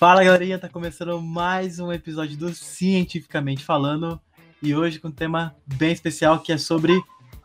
Fala galerinha, tá começando mais um episódio do Cientificamente Falando e hoje com um tema bem especial que é sobre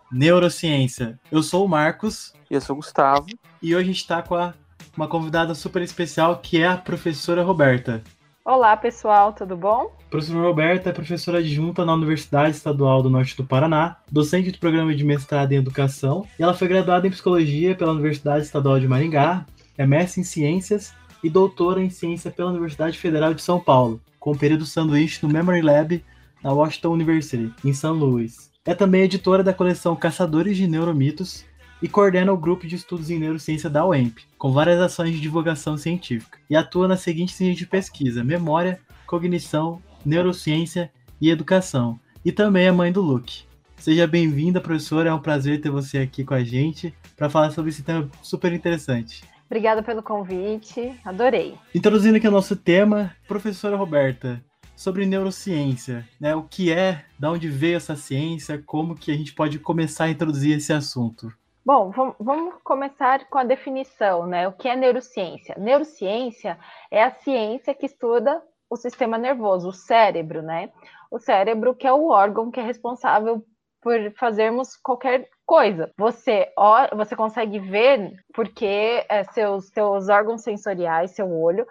neurociência. Eu sou o Marcos. E eu sou o Gustavo. E hoje a gente tá com a, uma convidada super especial que é a professora Roberta. Olá pessoal, tudo bom? A professora Roberta é professora adjunta na Universidade Estadual do Norte do Paraná, docente do programa de mestrado em educação, e ela foi graduada em psicologia pela Universidade Estadual de Maringá, é mestre em ciências e doutora em ciência pela Universidade Federal de São Paulo, com período sanduíche no Memory Lab na Washington University, em São Luís. É também editora da coleção Caçadores de Neuromitos e coordena o grupo de estudos em neurociência da UEMP, com várias ações de divulgação científica, e atua nas seguintes linhas de pesquisa: memória, cognição, neurociência e educação. E também é mãe do Luke. Seja bem-vinda, professora, é um prazer ter você aqui com a gente para falar sobre esse tema super interessante. Obrigada pelo convite, adorei. Introduzindo aqui o nosso tema, professora Roberta, sobre neurociência, né? O que é, de onde veio essa ciência, como que a gente pode começar a introduzir esse assunto? Bom, vamos começar com a definição, né? O que é neurociência? Neurociência é a ciência que estuda o sistema nervoso, o cérebro, né? O cérebro que é o órgão que é responsável por fazermos qualquer coisa. Você, você consegue ver porque é, seus, seus órgãos sensoriais, seu olho,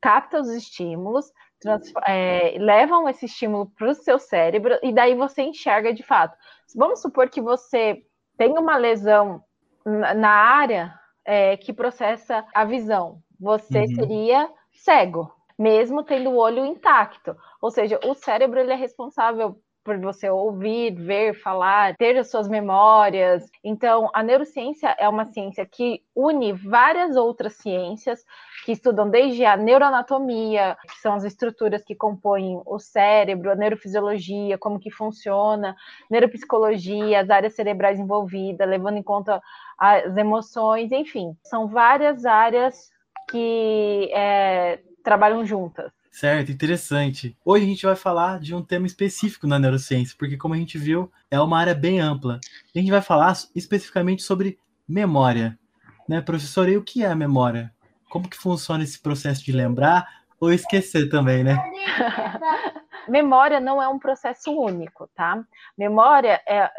capta os estímulos, é, levam esse estímulo para o seu cérebro e daí você enxerga de fato. Vamos supor que você tem uma lesão na área é, que processa a visão. Você uhum. seria cego, mesmo tendo o olho intacto. Ou seja, o cérebro ele é responsável por você ouvir, ver, falar, ter as suas memórias. Então, a neurociência é uma ciência que une várias outras ciências que estudam desde a neuroanatomia, que são as estruturas que compõem o cérebro, a neurofisiologia, como que funciona, neuropsicologia, as áreas cerebrais envolvidas, levando em conta as emoções, enfim, são várias áreas que é, trabalham juntas. Certo, interessante. Hoje a gente vai falar de um tema específico na neurociência, porque como a gente viu, é uma área bem ampla. A gente vai falar especificamente sobre memória. Né, professor, e o que é a memória? Como que funciona esse processo de lembrar ou esquecer também, né? memória não é um processo único, tá? Memória é, é,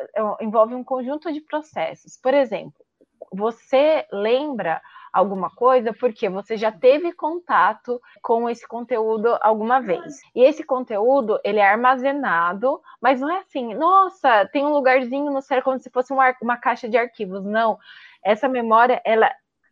envolve um conjunto de processos. Por exemplo, você lembra alguma coisa porque você já teve contato com esse conteúdo alguma vez. E esse conteúdo, ele é armazenado, mas não é assim, nossa, tem um lugarzinho no cérebro como se fosse uma, uma caixa de arquivos. Não. Essa memória, ela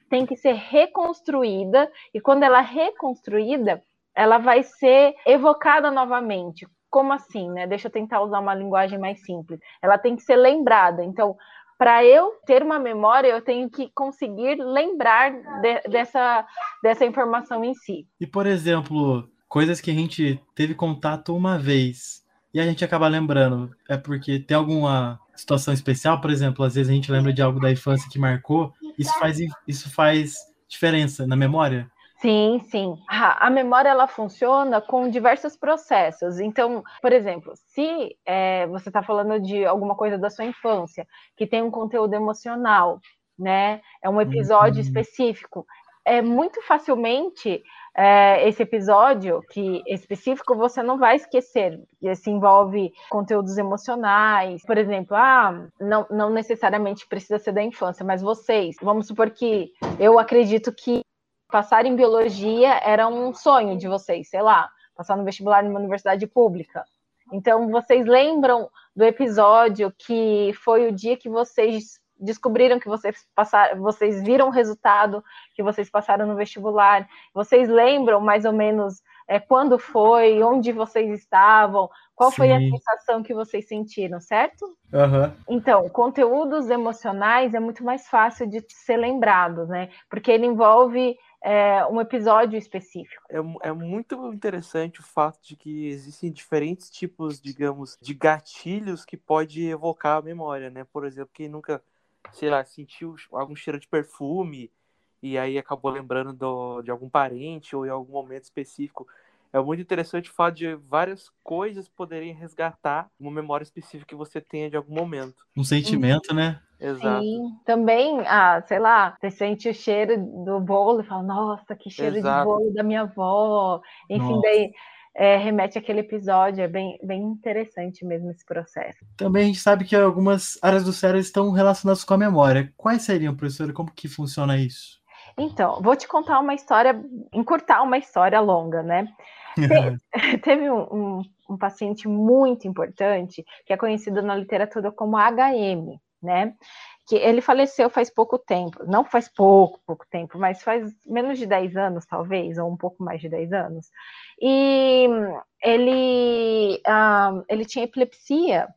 tem que ser reconstruída, e quando ela é reconstruída, ela vai ser evocada novamente. Como assim, né? Deixa eu tentar usar uma linguagem mais simples. Ela tem que ser lembrada. Então, para eu ter uma memória, eu tenho que conseguir lembrar de, dessa, dessa informação em si. E, por exemplo, coisas que a gente teve contato uma vez e a gente acaba lembrando, é porque tem alguma situação especial, por exemplo, às vezes a gente lembra de algo da infância que marcou, isso faz, isso faz diferença na memória? Sim, sim. A, a, memória ela funciona com diversos processos. Então, por exemplo, se é, você está falando de alguma coisa da sua infância que tem um conteúdo emocional, né? É um episódio uhum. específico. É muito facilmente é, esse episódio que específico você não vai esquecer. Se envolve conteúdos emocionais, por exemplo, ah, não, não necessariamente precisa ser da infância, mas vocês, vamos supor que eu acredito que passar em biologia era um sonho de vocês, sei lá, passar no vestibular numa universidade pública. Então, vocês lembram do episódio que foi o dia que vocês descobriram que vocês passaram, vocês viram o resultado que vocês passaram no vestibular? Vocês lembram mais ou menos é, quando foi, onde vocês estavam, qual Sim. foi a sensação que vocês sentiram, certo? Uhum. Então, conteúdos emocionais é muito mais fácil de ser lembrado, né? Porque ele envolve é, um episódio específico. É, é muito interessante o fato de que existem diferentes tipos, digamos, de gatilhos que pode evocar a memória, né? Por exemplo, quem nunca, sei lá, sentiu algum cheiro de perfume e aí acabou lembrando do, de algum parente ou em algum momento específico. É muito interessante o fato de várias coisas poderem resgatar uma memória específica que você tenha de algum momento. Um sentimento, né? Exato. Sim, também, ah, sei lá, você sente o cheiro do bolo e fala, nossa, que cheiro Exato. de bolo da minha avó. Enfim, Nossa. daí é, remete àquele episódio, é bem, bem interessante mesmo esse processo. Também a gente sabe que algumas áreas do cérebro estão relacionadas com a memória. Quais seriam, professora? Como que funciona isso? Então, vou te contar uma história, encurtar uma história longa, né? Teve um, um, um paciente muito importante, que é conhecido na literatura como HM, né? Que ele faleceu faz pouco tempo, não faz pouco, pouco tempo, mas faz menos de 10 anos, talvez, ou um pouco mais de 10 anos. E ele, ah, ele tinha epilepsia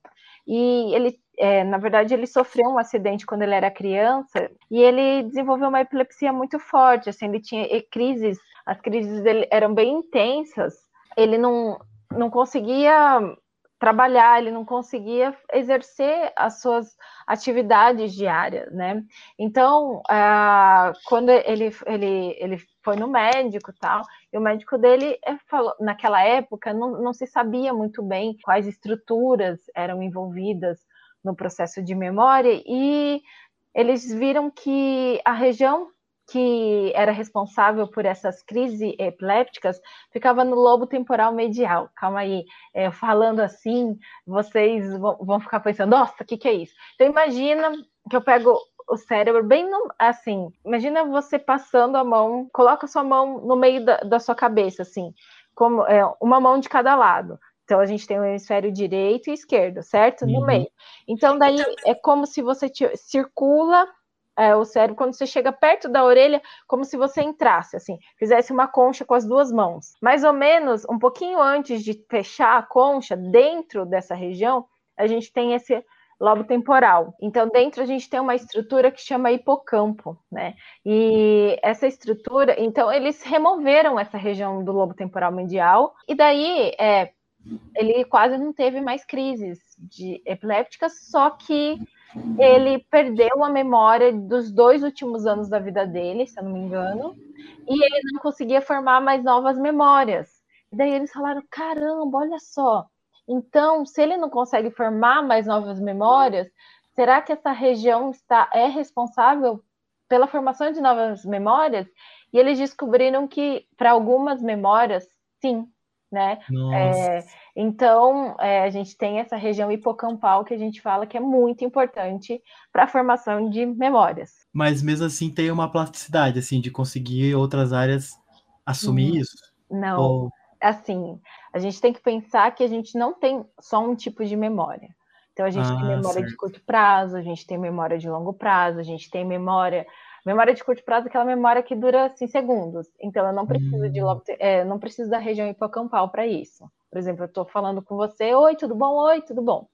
e ele, é, na verdade, ele sofreu um acidente quando ele era criança e ele desenvolveu uma epilepsia muito forte, assim, ele tinha crises, as crises dele eram bem intensas, ele não, não conseguia trabalhar, ele não conseguia exercer as suas atividades diárias, né? Então, ah, quando ele, ele, ele foi no médico tal, e o médico dele eh, falou, naquela época não, não se sabia muito bem quais estruturas eram envolvidas no processo de memória, e eles viram que a região que era responsável por essas crises epilépticas ficava no lobo temporal medial. Calma aí, é, falando assim, vocês vão, vão ficar pensando, nossa, o que, que é isso? Então imagina que eu pego o cérebro bem no, assim, imagina você passando a mão, coloca sua mão no meio da, da sua cabeça, assim, como é, uma mão de cada lado. Então a gente tem o hemisfério direito e esquerdo, certo? No Uhum. meio. Então daí é como se você circula é, o cérebro quando você chega perto da orelha, como se você entrasse, assim, fizesse uma concha com as duas mãos. Mais ou menos um pouquinho antes de fechar a concha, dentro dessa região, a gente tem esse lobo temporal. Então, dentro a gente tem uma estrutura que chama hipocampo, né? E essa estrutura, então eles removeram essa região do lobo temporal medial e daí é, ele quase não teve mais crises de epilépticas, só que ele perdeu a memória dos dois últimos anos da vida dele, se eu não me engano, e ele não conseguia formar mais novas memórias. E daí eles falaram: caramba, olha só. Então, se ele não consegue formar mais novas memórias, será que essa região está é responsável pela formação de novas memórias? E eles descobriram que para algumas memórias, sim, né? É, então, é, a gente tem essa região hipocampal que a gente fala que é muito importante para a formação de memórias. Mas mesmo assim tem uma plasticidade, assim, de conseguir outras áreas assumir Hum. isso. Não, Ou- assim, a gente tem que pensar que a gente não tem só um tipo de memória. Então, a gente tem Ah, memória de certo. curto prazo, a gente tem memória de longo prazo, a gente tem memória. Memória de curto prazo é aquela memória que dura assim, segundos. Então, eu não preciso de Hum. logo, é, não preciso da região hipocampal para isso. Por exemplo, eu estou falando com você, oi, tudo bom? Oi, tudo bom?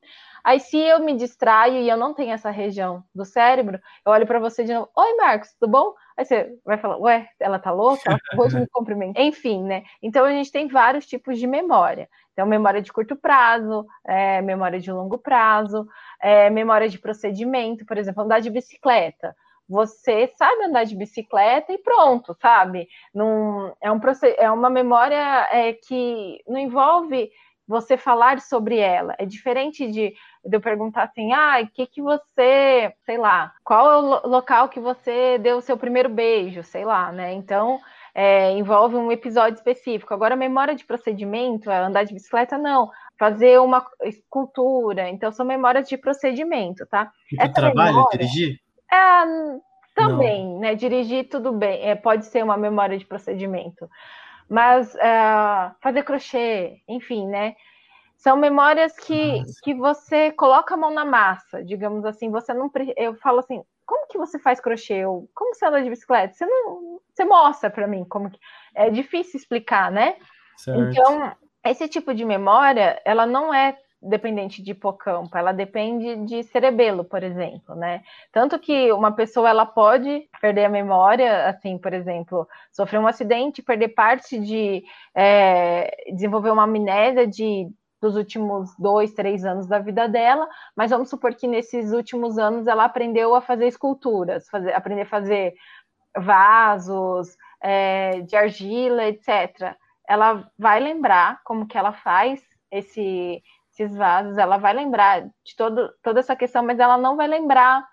Aí, se eu me distraio e eu não tenho essa região do cérebro, eu olho para você de novo, oi, Marcos, tudo bom? Aí você vai falar, ué, ela tá louca? Ela acabou de me cumprimentar. Enfim, né? Então, a gente tem vários tipos de memória. Então, memória de curto prazo, é, memória de longo prazo, é, memória de procedimento, por exemplo, andar de bicicleta. Você sabe andar de bicicleta e pronto, sabe? Não, é, um, é uma memória é, que não envolve você falar sobre ela. É diferente de, de eu perguntar assim, ah, o que que você, sei lá, qual é o lo- local que você deu o seu primeiro beijo, sei lá, né? Então, é, envolve um episódio específico. Agora, memória de procedimento, é andar de bicicleta, não. Fazer uma escultura. Então, são memórias de procedimento, tá? E essa trabalho, memória- dirigir? É, também, né? Dirigir tudo bem, é, pode ser uma memória de procedimento, mas é, fazer crochê, enfim, né? São memórias que, Nossa. que você coloca a mão na massa, digamos assim. Você não, eu falo assim, como que você faz crochê? Ou como você anda de bicicleta? Você não, você mostra para mim como que é difícil explicar, né? Certo. Então, esse tipo de memória, ela não é dependente de hipocampo, ela depende de cerebelo, por exemplo, né? Tanto que uma pessoa ela pode perder a memória, assim, por exemplo, sofrer um acidente, perder parte de é, desenvolver uma amnésia de dos últimos dois, três anos da vida dela, mas vamos supor que nesses últimos anos ela aprendeu a fazer esculturas, fazer, aprender a fazer vasos é, de argila, etc ela vai lembrar como que ela faz esse, esses vasos, ela vai lembrar de todo, toda essa questão, mas ela não vai lembrar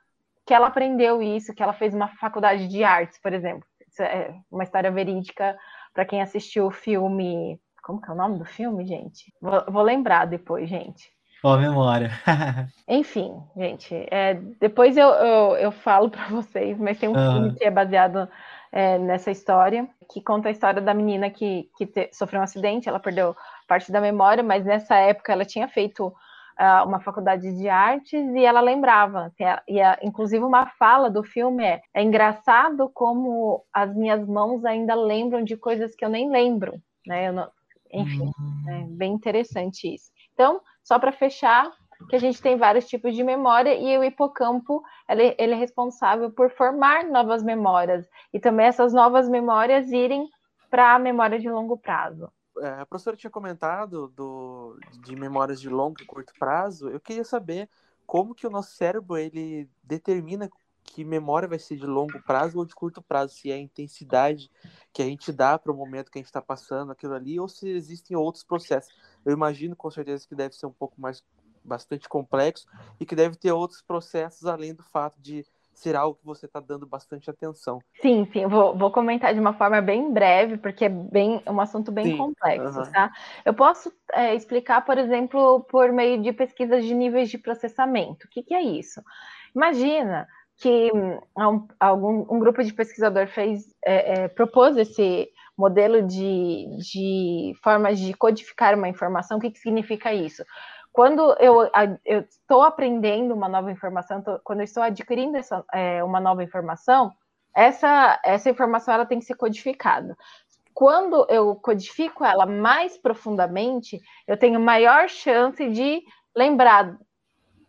que ela aprendeu isso, que ela fez uma faculdade de artes, por exemplo. Isso é uma história verídica para quem assistiu o filme. Como que é o nome do filme, gente? Vou, vou lembrar depois, gente. Ó, memória. Enfim, gente, é, depois eu, eu, eu falo para vocês, mas tem um uhum. filme que é baseado é, nessa história, que conta a história da menina que, que te, sofreu um acidente, ela perdeu parte da memória, mas nessa época ela tinha feito uh, uma faculdade de artes e ela lembrava. E, a, inclusive, uma fala do filme é: é engraçado como as minhas mãos ainda lembram de coisas que eu nem lembro. Né? Eu não, enfim, é bem interessante isso. Então, só para fechar, que a gente tem vários tipos de memória e o hipocampo ele, ele, é responsável por formar novas memórias e também essas novas memórias irem para a memória de longo prazo é, a professora tinha comentado do, de memórias de longo e curto prazo. Eu queria saber como que o nosso cérebro ele determina que memória vai ser de longo prazo ou de curto prazo, se é a intensidade que a gente dá para o momento que a gente está passando aquilo ali, ou se existem outros processos. Eu imagino com certeza que deve ser um pouco mais bastante complexo e que deve ter outros processos além do fato de ser algo que você está dando bastante atenção. Sim, sim, vou, vou comentar de uma forma bem breve, porque é bem um assunto bem sim, complexo, uhum. tá? Eu posso é, explicar, por exemplo, por meio de pesquisas de níveis de processamento. O que, que é isso? Imagina que um, algum, um grupo de pesquisador fez, é, é, propôs esse modelo de, de formas de codificar uma informação. O que, que significa isso? Quando eu, estou aprendendo uma nova informação, tô, quando eu estou adquirindo essa, é, uma nova informação, essa, essa informação ela tem que ser codificada. Quando eu codifico ela mais profundamente, eu tenho maior chance de lembrar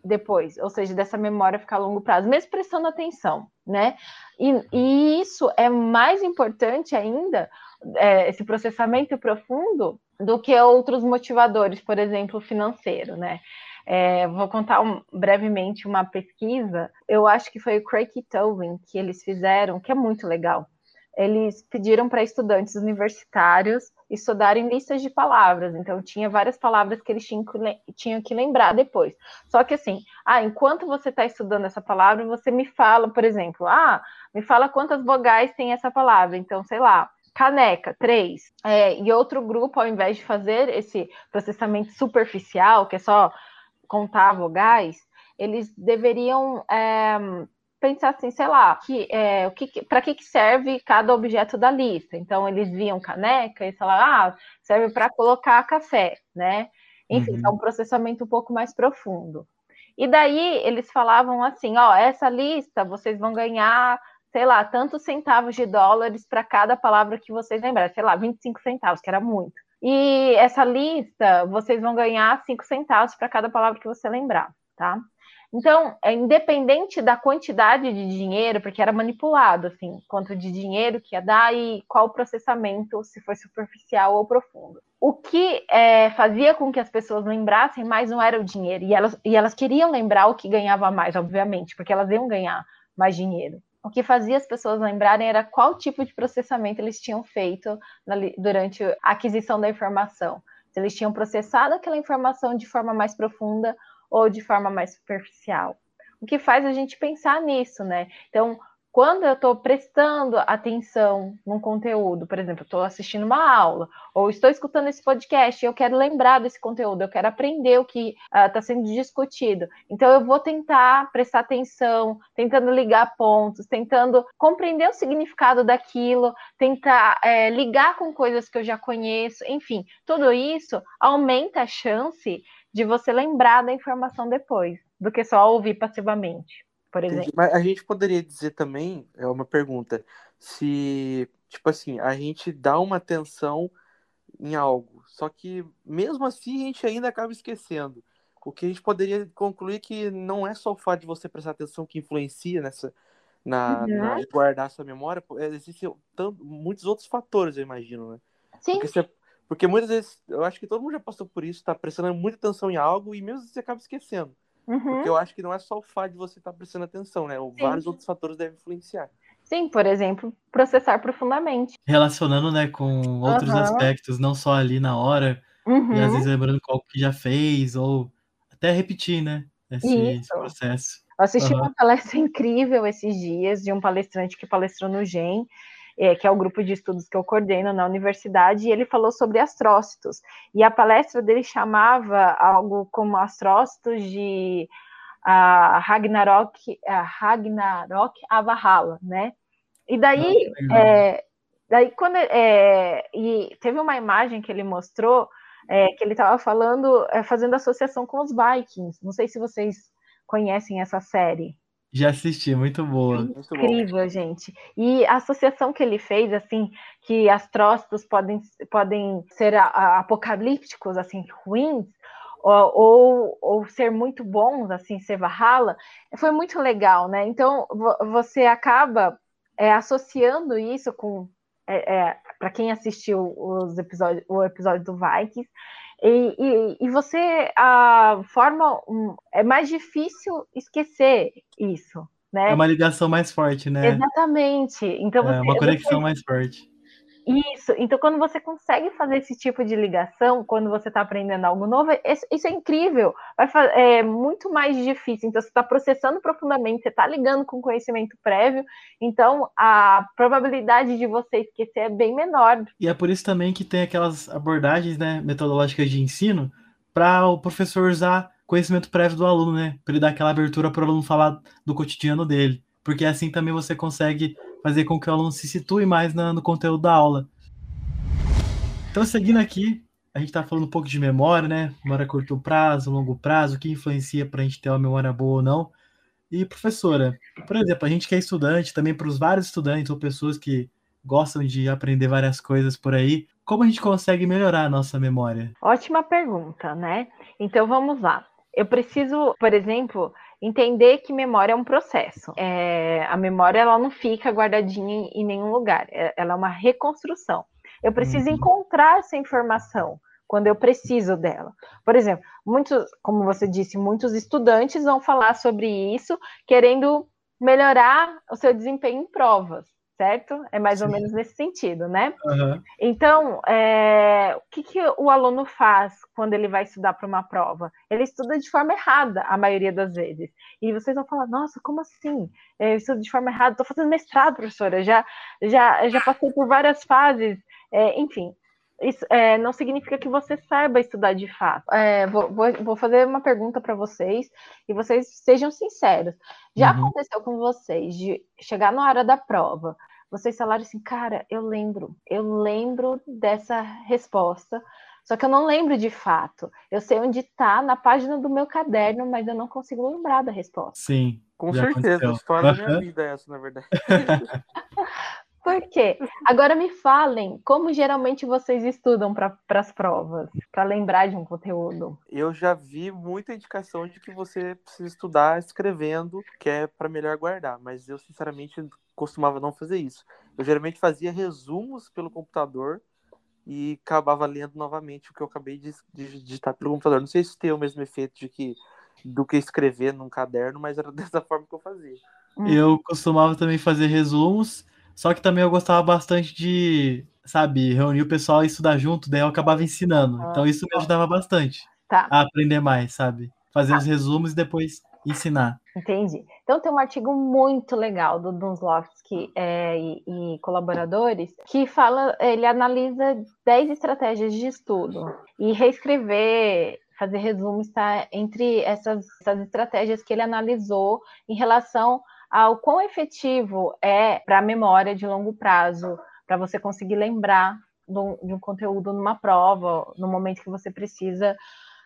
depois, ou seja, dessa memória ficar a longo prazo, mesmo prestando atenção, né? E, e isso é mais importante ainda, é, esse processamento profundo, do que outros motivadores, por exemplo, financeiro, né? É, vou contar um, brevemente uma pesquisa, eu acho que foi o Craig Tobin que eles fizeram, que é muito legal. Eles pediram para estudantes universitários estudarem listas de palavras, então tinha várias palavras que eles tinham que, tinham que lembrar depois. Só que assim, ah, enquanto você está estudando essa palavra, você me fala, por exemplo, ah, me fala quantas vogais tem essa palavra. Então, sei lá, caneca, três. É, e outro grupo, ao invés de fazer esse processamento superficial, que é só contar vogais, eles deveriam é, pensar assim, sei lá, que, é, o que, para que, que serve cada objeto da lista. Então, eles viam caneca e falaram, ah, serve para colocar café, né? Enfim, uhum. é um processamento um pouco mais profundo. E daí eles falavam assim, ó, essa lista vocês vão ganhar sei lá, tantos centavos de dólares para cada palavra que vocês lembrarem, sei lá, 25 centavos, que era muito. E essa lista, vocês vão ganhar 5 centavos para cada palavra que você lembrar, tá? Então, é independente da quantidade de dinheiro, porque era manipulado, assim, quanto de dinheiro que ia dar e qual processamento, se foi superficial ou profundo. O que é, fazia com que as pessoas lembrassem mais não era o dinheiro, e elas, e elas queriam lembrar o que ganhava mais, obviamente, porque elas iam ganhar mais dinheiro o que fazia as pessoas lembrarem era qual tipo de processamento eles tinham feito na, durante a aquisição da informação. Se eles tinham processado aquela informação de forma mais profunda ou de forma mais superficial. O que faz a gente pensar nisso, né? Então, quando eu estou prestando atenção num conteúdo, por exemplo, estou assistindo uma aula, ou estou escutando esse podcast eu quero lembrar desse conteúdo, eu quero aprender o que está uh, sendo discutido. Então, eu vou tentar prestar atenção, tentando ligar pontos, tentando compreender o significado daquilo, tentar é, ligar com coisas que eu já conheço, enfim, tudo isso aumenta a chance de você lembrar da informação depois, do que só ouvir passivamente por exemplo. Mas a gente poderia dizer também, é uma pergunta, se, tipo assim, a gente dá uma atenção em algo, só que mesmo assim a gente ainda acaba esquecendo. O que a gente poderia concluir que não é só o fato de você prestar atenção que influencia nessa na, uhum. na guardar sua memória, existem tanto, muitos outros fatores, eu imagino, né? Sim. Porque, você, porque muitas vezes, eu acho que todo mundo já passou por isso, tá prestando muita atenção em algo e mesmo assim você acaba esquecendo. Uhum. Porque eu acho que não é só o fato de você estar tá prestando atenção, né? Sim. Vários outros fatores devem influenciar. Sim, por exemplo, processar profundamente. Relacionando, né, com outros uhum. aspectos, não só ali na hora, uhum. e às uhum. vezes lembrando qual que já fez, ou até repetir, né? esse, esse processo. Eu assisti uhum. uma palestra incrível esses dias de um palestrante que palestrou no GEM, é, que é o grupo de estudos que eu coordeno na universidade, e ele falou sobre astrócitos. E a palestra dele chamava algo como astrócitos de uh, Ragnarok, uh, Ragnarok Avahala, né? E daí, é, daí quando é, e teve uma imagem que ele mostrou é, que ele estava falando, é, fazendo associação com os Vikings. Não sei se vocês conhecem essa série. Já assisti, muito boa. Incrível, muito gente. E a associação que ele fez, assim, que astrócitos podem, podem ser a, a, apocalípticos, assim, ruins, ou, ou, ou, ser muito bons, assim, ser Valhalla, foi muito legal, né? Então, você acaba é, associando isso com é, é, para quem assistiu os episódios, o episódio do Vikings, e, e, e você a forma um, é mais difícil esquecer isso, né? É uma ligação mais forte, né? Exatamente. Então é uma conexão você, mais forte. Isso. Então, quando você consegue fazer esse tipo de ligação, quando você está aprendendo algo novo, isso é incrível. Vai é muito mais difícil. Então, você está processando profundamente, você está ligando com conhecimento prévio. Então, a probabilidade de você esquecer é bem menor. E é por isso também que tem aquelas abordagens né, metodológicas de ensino para o professor usar conhecimento prévio do aluno, né? Para ele dar aquela abertura para o aluno falar do cotidiano dele. Porque assim também você consegue fazer com que o aluno se situe mais na, no conteúdo da aula. Então, seguindo aqui, a gente está falando um pouco de memória, né? Memória a curto prazo, longo prazo, o que influencia para a gente ter uma memória boa ou não. E, professora, por exemplo, a gente que é estudante, também para os vários estudantes ou pessoas que gostam de aprender várias coisas por aí, como a gente consegue melhorar a nossa memória? Ótima pergunta, né? Então vamos lá. Eu preciso, por exemplo, entender que memória é um processo. É, a memória ela não fica guardadinha em, nenhum lugar, é, ela é uma reconstrução. Eu preciso uhum. encontrar essa informação quando eu preciso dela. Por exemplo, muitos, como você disse, muitos estudantes vão falar sobre isso, querendo melhorar o seu desempenho em provas certo? É mais Sim. ou menos nesse sentido, né? Uhum. Então, é, o que, que o aluno faz quando ele vai estudar para uma prova? Ele estuda de forma errada, a maioria das vezes. E vocês vão falar, nossa, como assim? Eu estudo de forma errada, estou fazendo mestrado, professora, já, já, já passei por várias fases, é, enfim. Isso é, não significa que você saiba estudar de fato. É, vou, vou, vou, fazer uma pergunta para vocês e vocês sejam sinceros. Já uhum. aconteceu com vocês de chegar na hora da prova, vocês falaram assim, cara, eu lembro, eu lembro dessa resposta, só que eu não lembro de fato. Eu sei onde está na página do meu caderno, mas eu não consigo lembrar da resposta. Sim. Com certeza, a história da minha vida é essa, na verdade. Por quê? Agora me falem, como geralmente vocês estudam para as provas, para lembrar de um conteúdo? Eu já vi muita indicação de que você precisa estudar escrevendo, que é para melhor guardar, mas eu sinceramente costumava não fazer isso. Eu geralmente fazia resumos pelo computador e acabava lendo novamente o que eu acabei de, de digitar pelo computador. Não sei se tem o mesmo efeito de que do que escrever num caderno, mas era dessa forma que eu fazia. Eu costumava também fazer resumos só que também eu gostava bastante de, sabe, reunir o pessoal e estudar junto, daí eu acabava ensinando. Ah, então isso me ajudava bastante tá. a aprender mais, sabe? Fazer tá. os resumos e depois ensinar. Entendi. Então tem um artigo muito legal do Dunslovsky é, e, e, colaboradores que fala, ele analisa 10 estratégias de estudo e reescrever fazer resumo está entre essas, essas estratégias que ele analisou em relação ao quão efetivo é para a memória de longo prazo, para você conseguir lembrar de um conteúdo numa prova, no momento que você precisa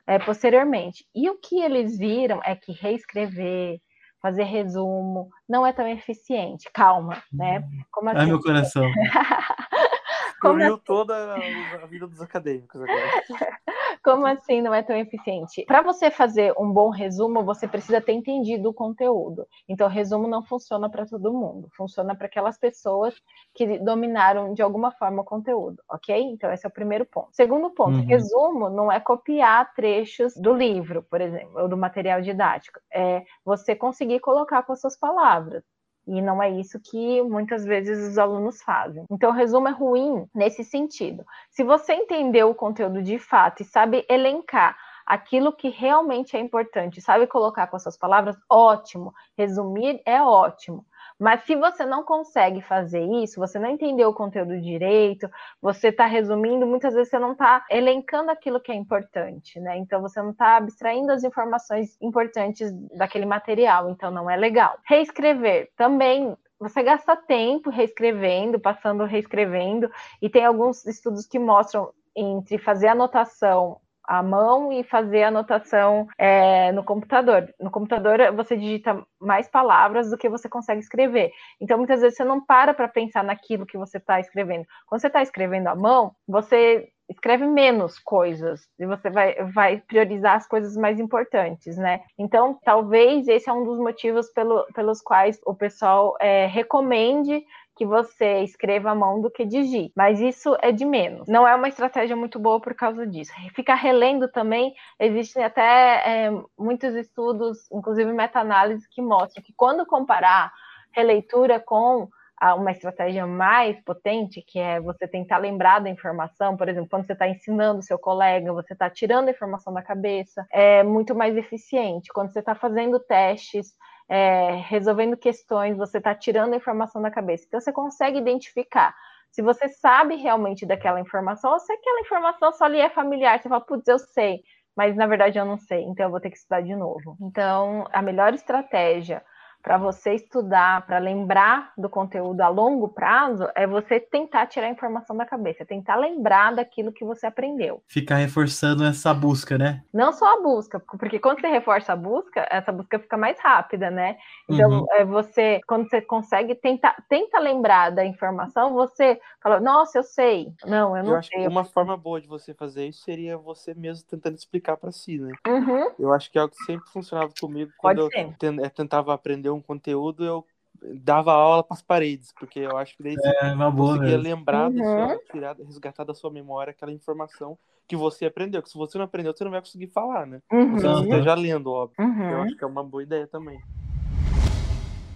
é, posteriormente. E o que eles viram é que reescrever, fazer resumo, não é tão eficiente. Calma, né? Como assim? Ai, meu coração. Como assim? toda a vida dos acadêmicos agora. Como assim não é tão eficiente? Para você fazer um bom resumo, você precisa ter entendido o conteúdo. Então, resumo não funciona para todo mundo, funciona para aquelas pessoas que dominaram de alguma forma o conteúdo, ok? Então, esse é o primeiro ponto. Segundo ponto, uhum. resumo não é copiar trechos do livro, por exemplo, ou do material didático. É você conseguir colocar com as suas palavras. E não é isso que muitas vezes os alunos fazem. Então, o resumo é ruim nesse sentido. Se você entendeu o conteúdo de fato e sabe elencar aquilo que realmente é importante. Sabe colocar com as suas palavras? Ótimo. Resumir é ótimo. Mas se você não consegue fazer isso, você não entendeu o conteúdo direito, você está resumindo, muitas vezes você não está elencando aquilo que é importante, né? Então você não está abstraindo as informações importantes daquele material, então não é legal. Reescrever também você gasta tempo reescrevendo, passando reescrevendo, e tem alguns estudos que mostram entre fazer anotação à mão e fazer anotação é, no computador. No computador você digita mais palavras do que você consegue escrever. Então muitas vezes você não para para pensar naquilo que você está escrevendo. Quando você está escrevendo à mão, você escreve menos coisas e você vai, vai priorizar as coisas mais importantes, né? Então, talvez esse é um dos motivos pelo, pelos quais o pessoal é, recomende que você escreva à mão do que digite, mas isso é de menos. Não é uma estratégia muito boa por causa disso. Ficar relendo também, existem até é, muitos estudos, inclusive meta-análise, que mostram que quando comparar releitura com uma estratégia mais potente, que é você tentar lembrar da informação, por exemplo, quando você está ensinando seu colega, você está tirando a informação da cabeça, é muito mais eficiente. Quando você está fazendo testes, é, resolvendo questões, você está tirando a informação da cabeça. Então, você consegue identificar se você sabe realmente daquela informação ou se aquela informação só lhe é familiar. Você fala, putz, eu sei, mas na verdade eu não sei, então eu vou ter que estudar de novo. Então, a melhor estratégia para você estudar, para lembrar do conteúdo a longo prazo, é você tentar tirar a informação da cabeça, tentar lembrar daquilo que você aprendeu. Ficar reforçando essa busca, né? Não só a busca, porque quando você reforça a busca, essa busca fica mais rápida, né? Então, uhum. é você, quando você consegue tentar, tenta lembrar da informação, você fala, nossa, eu sei. Não, eu não eu acho sei. Que uma forma boa de você fazer isso seria você mesmo tentando explicar para si, né? Uhum. Eu acho que é algo que sempre funcionava comigo quando Pode eu é, tentava aprender um conteúdo, eu dava aula para as paredes, porque eu acho que daí você é, uma boa conseguia lembrar, uhum. da sua, tirar, resgatar da sua memória aquela informação que você aprendeu. Que se você não aprendeu, você não vai conseguir falar, né? Uhum. Você esteja lendo, óbvio. Uhum. Eu acho que é uma boa ideia também.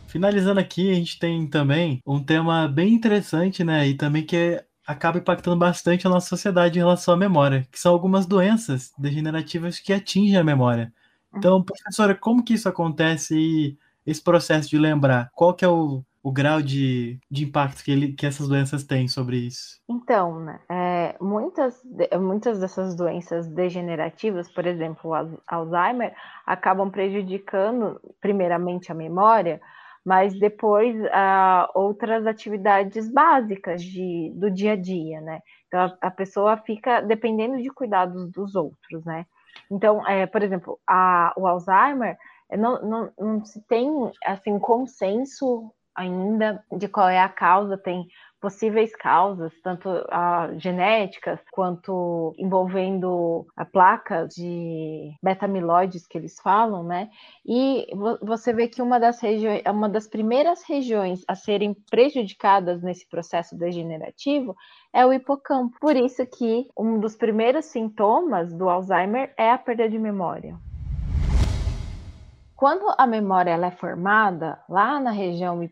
Finalizando aqui, a gente tem também um tema bem interessante, né? E também que acaba impactando bastante a nossa sociedade em relação à memória, que são algumas doenças degenerativas que atingem a memória. Então, professora, como que isso acontece e esse processo de lembrar? Qual que é o, o grau de, de impacto que, ele, que essas doenças têm sobre isso? Então, né, é, muitas, muitas dessas doenças degenerativas, por exemplo, o Alzheimer, acabam prejudicando, primeiramente, a memória, mas depois uh, outras atividades básicas de, do dia a dia, né? Então, a, a pessoa fica dependendo de cuidados dos outros, né? Então, é, por exemplo, a, o Alzheimer não, não, não se tem assim consenso ainda de qual é a causa, tem possíveis causas, tanto genéticas quanto envolvendo a placa de beta-amiloides que eles falam, né? E você vê que uma das regiões, uma das primeiras regiões a serem prejudicadas nesse processo degenerativo é o hipocampo. Por isso que um dos primeiros sintomas do Alzheimer é a perda de memória. Quando a memória ela é formada lá na região,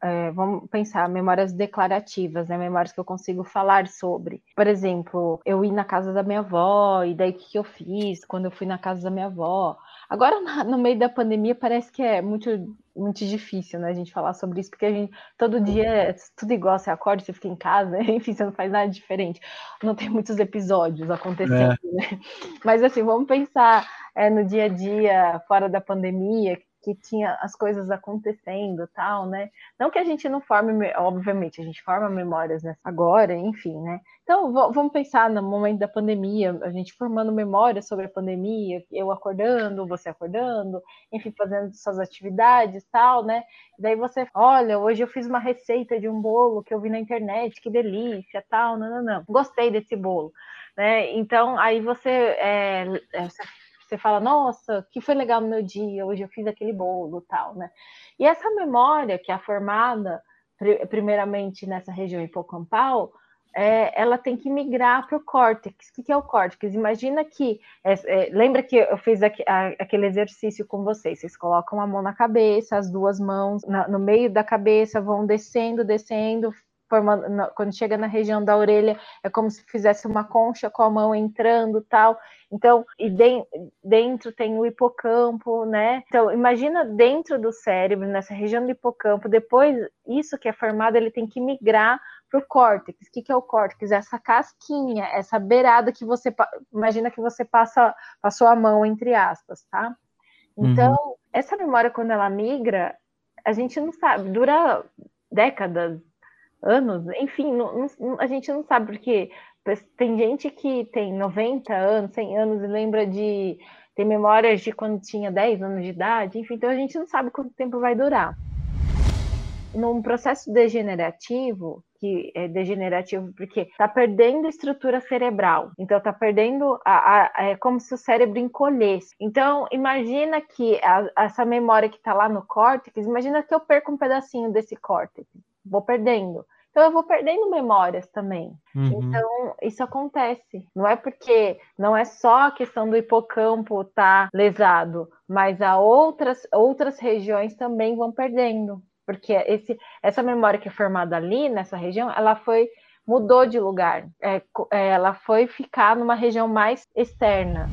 é, vamos pensar memórias declarativas, né? Memórias que eu consigo falar sobre. Por exemplo, eu ir na casa da minha avó e daí o que eu fiz quando eu fui na casa da minha avó. Agora, no meio da pandemia, parece que é muito, muito difícil, né? A gente falar sobre isso, porque a gente todo dia é tudo igual, você acorda, você fica em casa, enfim, você não faz nada diferente. Não tem muitos episódios acontecendo, é. né? Mas assim, vamos pensar é, no dia a dia, fora da pandemia, que tinha as coisas acontecendo tal, né? Não que a gente não forme, obviamente, a gente forma memórias agora, enfim, né? Então, vamos pensar no momento da pandemia, a gente formando memórias sobre a pandemia, eu acordando, você acordando, enfim, fazendo suas atividades tal, né? daí você, olha, hoje eu fiz uma receita de um bolo que eu vi na internet, que delícia, tal, não, não, não. Gostei desse bolo, né? Então, aí você, é, é você você fala, nossa, que foi legal no meu dia, hoje eu fiz aquele bolo tal, né? E essa memória que é formada primeiramente nessa região hipocampal, é, ela tem que migrar para o córtex. O que, que, é o córtex? Imagina que. É, é, lembra que eu fiz aqui, a, aquele exercício com vocês? Vocês colocam a mão na cabeça, as duas mãos na, no meio da cabeça vão descendo, descendo, formando, quando chega na região da orelha, é como se fizesse uma concha com a mão entrando tal. Então, e de, dentro tem o hipocampo, né? Então, imagina dentro do cérebro, nessa região do hipocampo, depois isso que é formado, ele tem que migrar para o córtex. O que, que é o córtex? Essa casquinha, essa beirada que você imagina que você passa passou a mão entre aspas, tá? Então, uhum. essa memória quando ela migra, a gente não sabe, dura décadas, anos, enfim, não, não, a gente não sabe porque tem gente que tem 90 anos, 100 anos e lembra de tem memórias de quando tinha 10 anos de idade, enfim, então a gente não sabe quanto tempo vai durar. Num processo degenerativo, que é degenerativo porque está perdendo estrutura cerebral, então está perdendo a, a, é como se o cérebro encolhesse. Então imagina que a, essa memória que está lá no córtex, imagina que eu perco um pedacinho desse córtex, vou perdendo. Então eu vou perdendo memórias também. Uhum. Então isso acontece. Não é porque não é só a questão do hipocampo estar tá lesado, mas a outras outras regiões também vão perdendo, porque esse essa memória que é formada ali nessa região, ela foi mudou de lugar. É, é ela foi ficar numa região mais externa.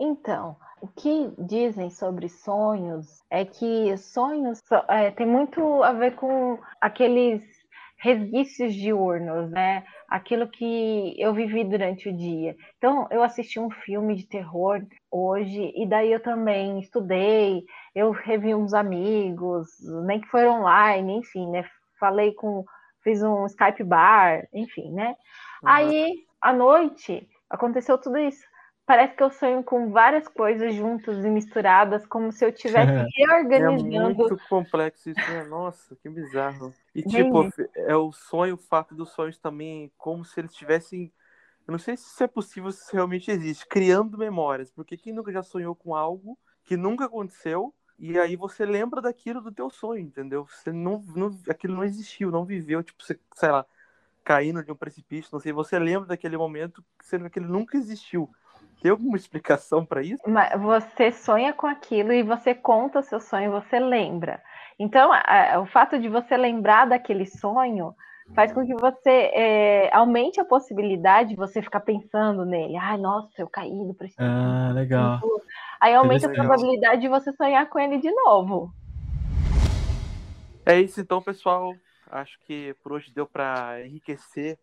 Então, o que dizem sobre sonhos é que sonhos é, tem muito a ver com aqueles resquícios diurnos, né? Aquilo que eu vivi durante o dia. Então, eu assisti um filme de terror hoje, e daí eu também estudei, eu revi uns amigos, nem que foram online, enfim, né? Falei com. Fiz um Skype bar, enfim, né? Uhum. Aí, à noite, aconteceu tudo isso parece que eu sonho com várias coisas juntas e misturadas, como se eu estivesse reorganizando. É muito complexo isso, né? Nossa, que bizarro. E tipo, é o sonho, o fato dos sonhos também, como se eles estivessem. Eu não sei se isso é possível, se realmente existe, criando memórias. Porque quem nunca já sonhou com algo que nunca aconteceu, e aí você lembra daquilo do teu sonho, entendeu? Você não, não aquilo não existiu, não viveu, tipo, você, sei lá, caindo de um precipício, não sei, você lembra daquele momento, sendo que aquilo nunca existiu. Tem alguma explicação para isso? Mas você sonha com aquilo e você conta o seu sonho, você lembra. Então, o fato de você lembrar daquele sonho faz com que você é, aumente a possibilidade de você ficar pensando nele. Ai, nossa, eu caí do precipício. Ah, legal. Aí aumenta a probabilidade de você sonhar com ele de novo. É isso então, pessoal. Acho que por hoje deu para enriquecer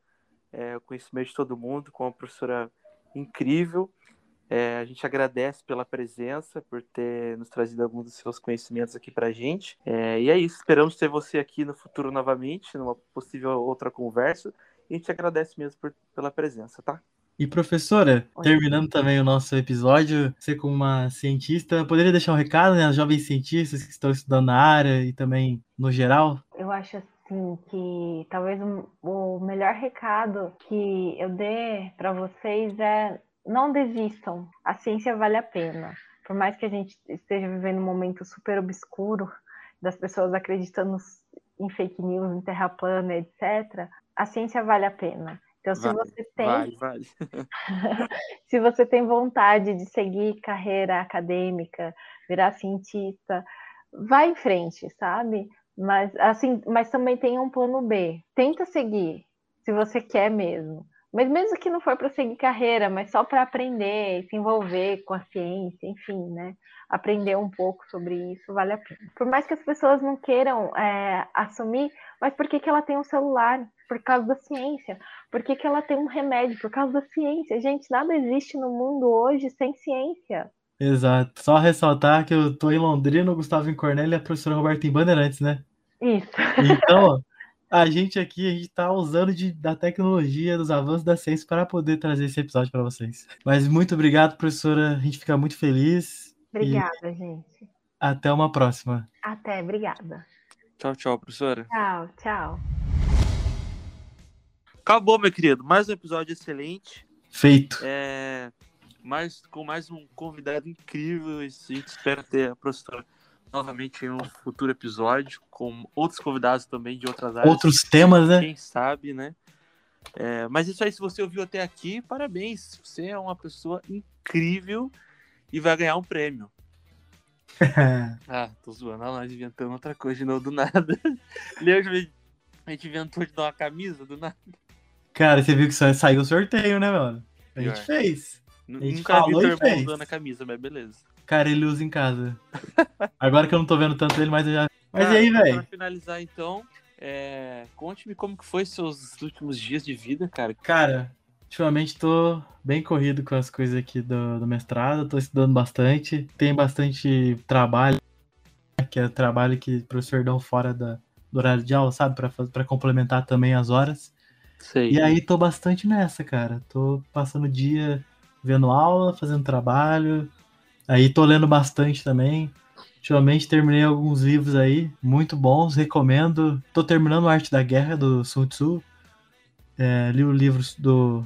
é, o conhecimento de todo mundo com a professora incrível. É, a gente agradece pela presença, por ter nos trazido alguns dos seus conhecimentos aqui para a gente. É, e é isso, esperamos ter você aqui no futuro novamente, numa possível outra conversa. E a gente agradece mesmo por, pela presença, tá? E professora, Oi. terminando também o nosso episódio, você como uma cientista, poderia deixar um recado, né, aos jovens cientistas que estão estudando na área e também no geral? Eu acho assim que talvez o melhor recado que eu dê para vocês é não desistam. A ciência vale a pena. Por mais que a gente esteja vivendo um momento super obscuro das pessoas acreditando em fake news, em terra plana, etc., a ciência vale a pena. Então, se vale, você tem. Vale, vale. se você tem vontade de seguir carreira acadêmica, virar cientista, vá em frente, sabe? Mas assim, mas também tem um plano B. Tenta seguir, se você quer mesmo. Mas mesmo que não for para seguir carreira, mas só para aprender, se envolver com a ciência, enfim, né? Aprender um pouco sobre isso vale a pena. Por mais que as pessoas não queiram é, assumir, mas por que, que ela tem um celular? Por causa da ciência. Por que, que ela tem um remédio? Por causa da ciência. Gente, nada existe no mundo hoje sem ciência. Exato. Só ressaltar que eu tô em Londrina, o Gustavo em Cornélio e a professora Roberta em Bandeirantes, né? Isso. Então, a gente aqui, a gente tá usando de, da tecnologia, dos avanços da ciência para poder trazer esse episódio para vocês. Mas muito obrigado, professora. A gente fica muito feliz. Obrigada, gente. Até uma próxima. Até, obrigada. Tchau, tchau, professora. Tchau, tchau. Acabou, meu querido. Mais um episódio excelente. Feito. É, mais, com mais um convidado incrível. A gente espera ter a professora novamente em um futuro episódio com outros convidados também de outras áreas. Outros temas, né? Quem sabe, né? É, mas isso aí, se você ouviu até aqui, parabéns. Você é uma pessoa incrível e vai ganhar um prêmio. ah, tô zoando, nós inventando outra coisa de novo do nada. Leandro, A gente inventou de dar uma camisa do nada. Cara, você viu que só saiu o sorteio, né, mano? A gente fez. N- gente Nunca vi falou teu e irmão fez. usando a camisa, mas beleza. Cara, ele usa em casa. Agora que eu não tô vendo tanto ele, mas eu já. Mas Cara, e aí, Pra velho? finalizar, então, é, conte-me como que foi seus últimos dias de vida, cara. Cara, ultimamente tô bem corrido com as coisas aqui do, do mestrado, tô estudando bastante, tem bastante trabalho, que é trabalho que o professor dão fora da, do horário de aula, sabe? Pra, pra complementar também as horas. Sei. E aí tô bastante nessa, cara. Tô passando o dia vendo aula, fazendo trabalho. Aí tô lendo bastante também. Ultimamente terminei alguns livros aí, muito bons, recomendo. Tô terminando Arte da Guerra, do Sun Tzu. É, li o livro do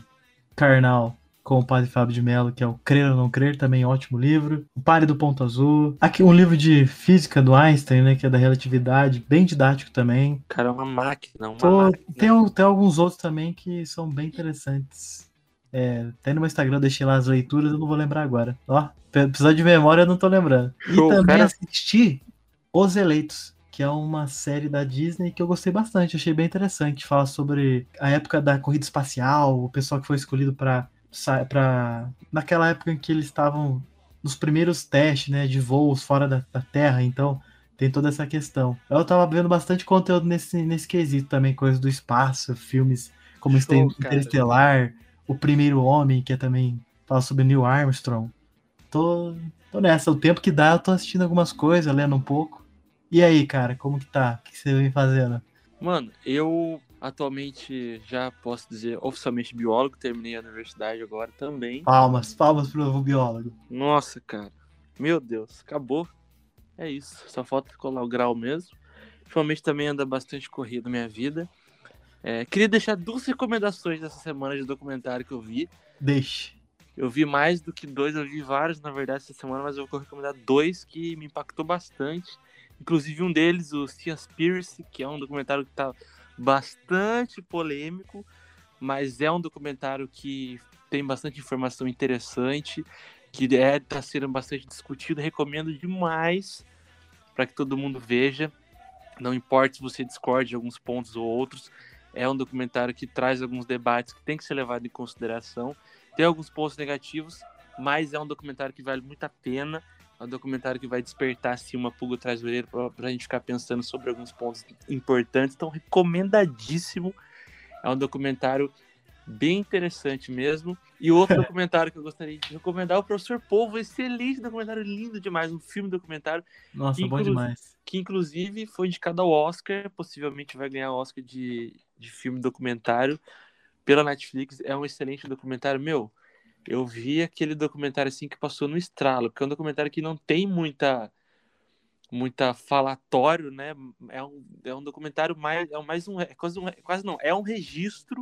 Karnal com o padre Fábio de Mello, que é o Crer ou Não Crer, também ótimo livro. O Pare do Ponto Azul. Aqui um livro de física do Einstein, né, que é da relatividade, bem didático também. O cara é uma máquina, uma Tô- máquina. tem, tem alguns outros também que são bem interessantes. É, tem no meu Instagram, eu deixei lá as leituras, eu não vou lembrar agora. Ó, precisar de memória, eu não tô lembrando. E Show, também cara. assisti Os Eleitos, que é uma série da Disney que eu gostei bastante, achei bem interessante. Fala sobre a época da corrida espacial, o pessoal que foi escolhido para para naquela época em que eles estavam nos primeiros testes, né, de voos fora da, da Terra, então tem toda essa questão. Eu tava vendo bastante conteúdo nesse, nesse quesito também, coisas do espaço, filmes como Show, Inter- cara. O Primeiro Homem, que é também fala sobre Neil Armstrong. Tô, tô nessa, o tempo que dá, eu tô assistindo algumas coisas, lendo um pouco. E aí, cara, como que tá? O que você vem fazendo? Mano, eu atualmente já posso dizer oficialmente biólogo, terminei a universidade agora também. Palmas, palmas pro novo biólogo. Nossa, cara. Meu Deus, acabou. É isso. Só falta colar o grau mesmo. Ultimamente também anda bastante corrido minha vida. É, queria deixar duas recomendações dessa semana de documentário que eu vi. Deixe. Eu vi mais do que dois, eu vi vários, na verdade, essa semana, mas eu vou recomendar dois que me impactou bastante. Inclusive um deles, o Seaspiracy, que é um documentário que tá bastante polêmico, mas é um documentário que tem bastante informação interessante, que é tá sendo bastante discutido, recomendo demais para que todo mundo veja. Não importa se você discorde de alguns pontos ou outros, é um documentário que traz alguns debates que tem que ser levado em consideração. Tem alguns pontos negativos, mas é um documentário que vale muito a pena. É um documentário que vai despertar assim, uma pulga atrás do para a gente ficar pensando sobre alguns pontos importantes. Então, recomendadíssimo. É um documentário bem interessante mesmo. E outro documentário que eu gostaria de recomendar é o Professor Polvo. Excelente documentário, lindo demais. Um filme documentário Nossa, bom demais. que inclusive foi indicado ao Oscar, possivelmente vai ganhar o Oscar de, de filme documentário pela Netflix. É um excelente documentário. Meu, eu vi aquele documentário assim que passou no estralo, porque é um documentário que não tem muita muita falatório, né? É um, é um documentário mais é mais um é quase, um quase não, é um registro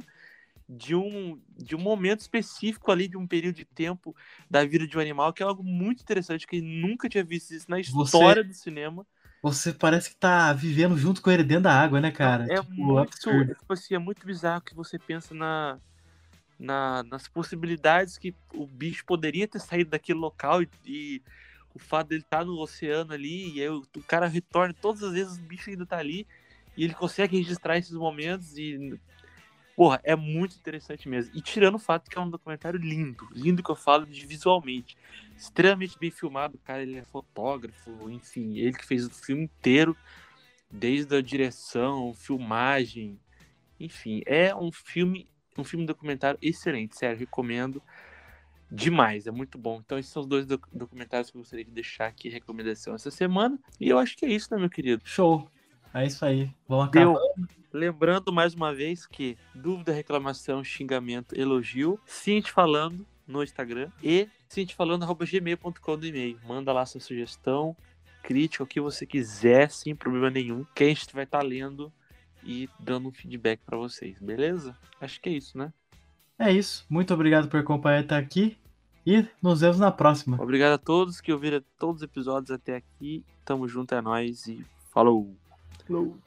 de um de um momento específico ali de um período de tempo da vida de um animal que é algo muito interessante que eu nunca tinha visto isso na Você- história do cinema. Você parece que tá vivendo junto com ele dentro da água, né, cara? É Tipo, muito, absurdo. tipo assim, é muito bizarro que você pensa na, na- nas possibilidades que o bicho poderia ter saído daquele local e, e o fato dele estar no oceano ali e aí o, o cara retorna todas as vezes o bicho ainda tá ali e ele consegue registrar esses momentos e porra, é muito interessante mesmo. E tirando o fato que é um documentário lindo, lindo que eu falo de visualmente, extremamente bem filmado, cara ele é fotógrafo, enfim, ele que fez o filme inteiro desde a direção, filmagem, enfim, é um filme, um filme documentário excelente, sério, recomendo demais, é muito bom. Então esses são os dois doc- documentários que eu gostaria de deixar aqui recomendação essa semana. E eu acho que é isso, né, meu querido? Show. É isso aí. Vamos acabar. Deu. Lembrando mais uma vez que dúvida, reclamação, xingamento, elogio, Cinti falando no Instagram e cintifalando.gmail.com do e-mail. Manda lá sua sugestão, crítica, o que você quiser, sem problema nenhum, que a gente vai estar lendo e dando um feedback para vocês, beleza? Acho que é isso, né? É isso. Muito obrigado por acompanhar até aqui. E nos vemos na próxima. Obrigado a todos que ouviram todos os episódios até aqui. Tamo junto, é nóis e falou! Falou.